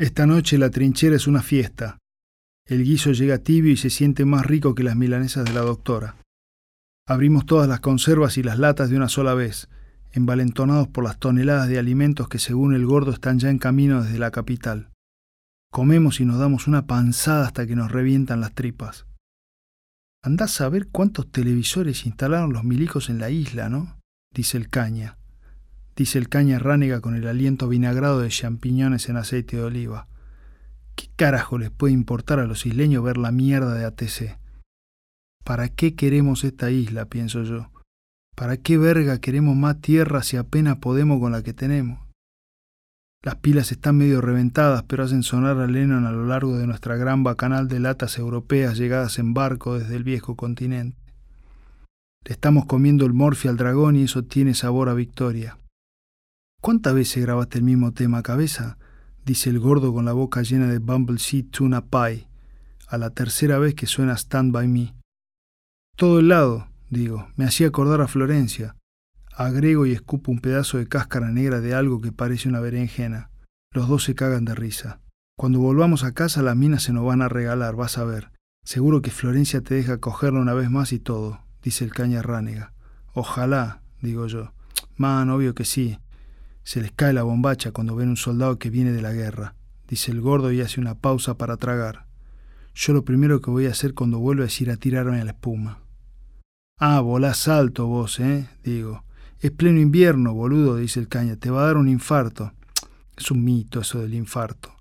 Esta noche la trinchera es una fiesta. El guiso llega tibio y se siente más rico que las milanesas de la doctora. Abrimos todas las conservas y las latas de una sola vez, envalentonados por las toneladas de alimentos que según el gordo están ya en camino desde la capital. Comemos y nos damos una panzada hasta que nos revientan las tripas. Andás a ver cuántos televisores instalaron los milicos en la isla, ¿no? dice el caña dice el caña ránega con el aliento vinagrado de champiñones en aceite de oliva. ¿Qué carajo les puede importar a los isleños ver la mierda de ATC? ¿Para qué queremos esta isla, pienso yo? ¿Para qué verga queremos más tierra si apenas podemos con la que tenemos? Las pilas están medio reventadas, pero hacen sonar a Lennon a lo largo de nuestra gran bacanal de latas europeas llegadas en barco desde el viejo continente. Le estamos comiendo el morfi al dragón y eso tiene sabor a victoria. ¿Cuántas veces grabaste el mismo tema, cabeza? dice el gordo con la boca llena de Bumble Seed Tuna Pie, a la tercera vez que suena Stand By Me. Todo el lado, digo, me hacía acordar a Florencia. Agrego y escupo un pedazo de cáscara negra de algo que parece una berenjena. Los dos se cagan de risa. Cuando volvamos a casa las minas se nos van a regalar, vas a ver. Seguro que Florencia te deja cogerla una vez más y todo, dice el caña ránega. Ojalá, digo yo. Man, obvio que sí. Se les cae la bombacha cuando ven un soldado que viene de la guerra, dice el gordo y hace una pausa para tragar. Yo lo primero que voy a hacer cuando vuelva es ir a tirarme a la espuma. Ah, volás alto vos, ¿eh? digo. Es pleno invierno, boludo, dice el caña, te va a dar un infarto. Es un mito eso del infarto.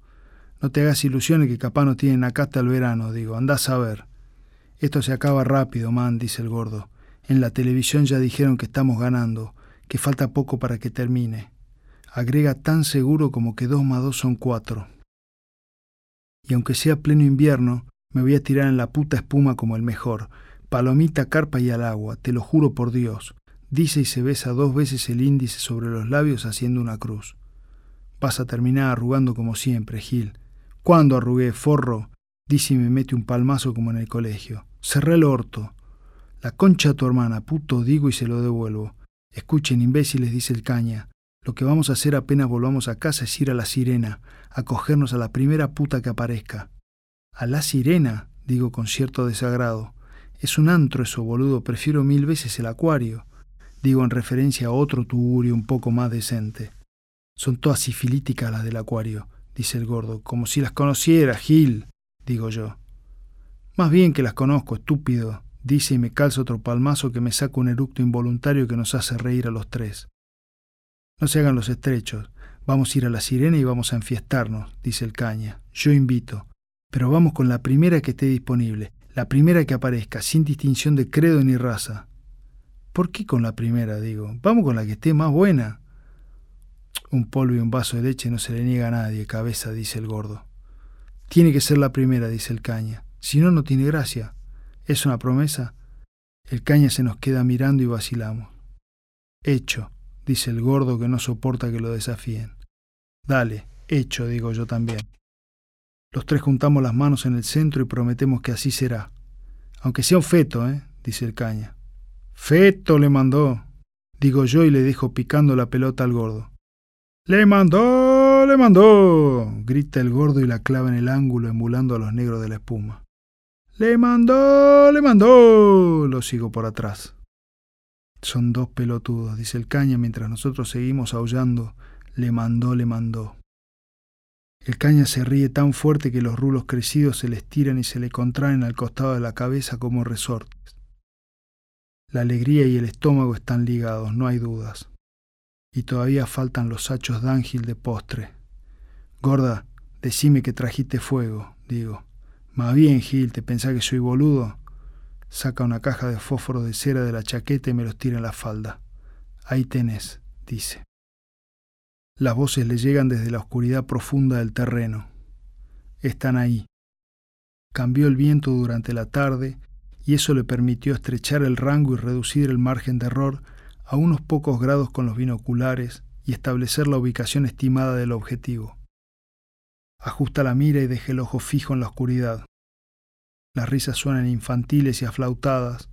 No te hagas ilusiones que capaz no tienen acá hasta el verano, digo, andás a ver. Esto se acaba rápido, man, dice el gordo. En la televisión ya dijeron que estamos ganando, que falta poco para que termine agrega tan seguro como que dos más dos son cuatro. Y aunque sea pleno invierno, me voy a tirar en la puta espuma como el mejor. Palomita, carpa y al agua, te lo juro por Dios. Dice y se besa dos veces el índice sobre los labios haciendo una cruz. Vas a terminar arrugando como siempre, Gil. ¿Cuándo arrugué, forro? Dice y me mete un palmazo como en el colegio. Cerré el orto. La concha a tu hermana, puto, digo y se lo devuelvo. Escuchen, imbéciles, dice el caña. Lo que vamos a hacer apenas volvamos a casa es ir a la sirena, a cogernos a la primera puta que aparezca. A la sirena, digo con cierto desagrado. Es un antro eso, boludo, prefiero mil veces el acuario. Digo en referencia a otro tugurio un poco más decente. Son todas sifilíticas las del acuario, dice el gordo, como si las conociera, Gil, digo yo. Más bien que las conozco, estúpido, dice y me calza otro palmazo que me saca un eructo involuntario que nos hace reír a los tres. No se hagan los estrechos. Vamos a ir a la sirena y vamos a enfiestarnos, dice el caña. Yo invito. Pero vamos con la primera que esté disponible, la primera que aparezca, sin distinción de credo ni raza. ¿Por qué con la primera, digo? Vamos con la que esté más buena. Un polvo y un vaso de leche no se le niega a nadie, cabeza, dice el gordo. Tiene que ser la primera, dice el caña. Si no, no tiene gracia. ¿Es una promesa? El caña se nos queda mirando y vacilamos. Hecho dice el gordo que no soporta que lo desafíen. Dale, hecho, digo yo también. Los tres juntamos las manos en el centro y prometemos que así será. Aunque sea un feto, ¿eh? dice el caña. Feto le mandó, digo yo y le dejo picando la pelota al gordo. Le mandó, le mandó, grita el gordo y la clava en el ángulo emulando a los negros de la espuma. Le mandó, le mandó, lo sigo por atrás. Son dos pelotudos, dice el caña mientras nosotros seguimos aullando. Le mandó, le mandó. El caña se ríe tan fuerte que los rulos crecidos se le estiran y se le contraen al costado de la cabeza como resortes. La alegría y el estómago están ligados, no hay dudas. Y todavía faltan los hachos de ángel de postre. Gorda, decime que trajiste fuego, digo. Más bien, Gil, ¿te pensás que soy boludo? Saca una caja de fósforo de cera de la chaqueta y me los tira en la falda. Ahí tenés, dice. Las voces le llegan desde la oscuridad profunda del terreno. Están ahí. Cambió el viento durante la tarde y eso le permitió estrechar el rango y reducir el margen de error a unos pocos grados con los binoculares y establecer la ubicación estimada del objetivo. Ajusta la mira y deja el ojo fijo en la oscuridad. Las risas suenan infantiles y aflautadas,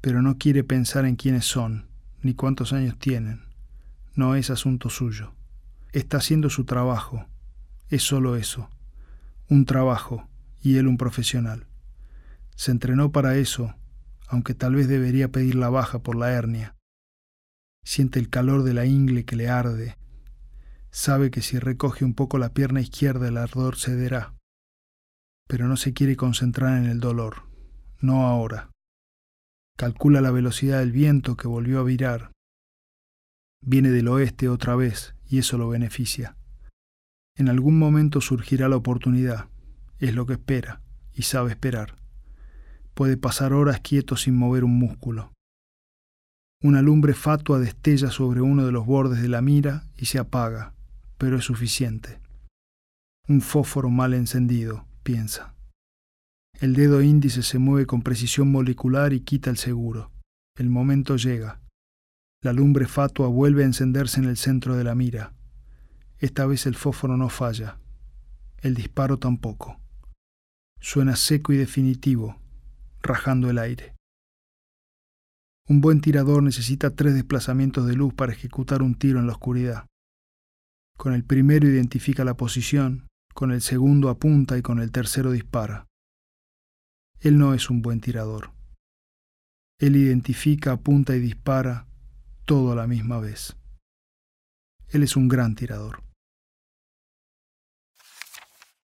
pero no quiere pensar en quiénes son, ni cuántos años tienen. No es asunto suyo. Está haciendo su trabajo. es solo eso, un trabajo y él un profesional. Se entrenó para eso, aunque tal vez debería pedir la baja por la hernia. Siente el calor de la ingle que le arde. Sabe que si recoge un poco la pierna izquierda el ardor cederá. Pero no se quiere concentrar en el dolor, no ahora. Calcula la velocidad del viento que volvió a virar. Viene del oeste otra vez y eso lo beneficia. En algún momento surgirá la oportunidad, es lo que espera y sabe esperar. Puede pasar horas quieto sin mover un músculo. Una lumbre fatua destella sobre uno de los bordes de la mira y se apaga, pero es suficiente. Un fósforo mal encendido, piensa. El dedo índice se mueve con precisión molecular y quita el seguro. El momento llega. La lumbre fatua vuelve a encenderse en el centro de la mira. Esta vez el fósforo no falla. El disparo tampoco. Suena seco y definitivo, rajando el aire. Un buen tirador necesita tres desplazamientos de luz para ejecutar un tiro en la oscuridad. Con el primero identifica la posición, con el segundo apunta y con el tercero dispara. Él no es un buen tirador. Él identifica, apunta y dispara todo a la misma vez. Él es un gran tirador.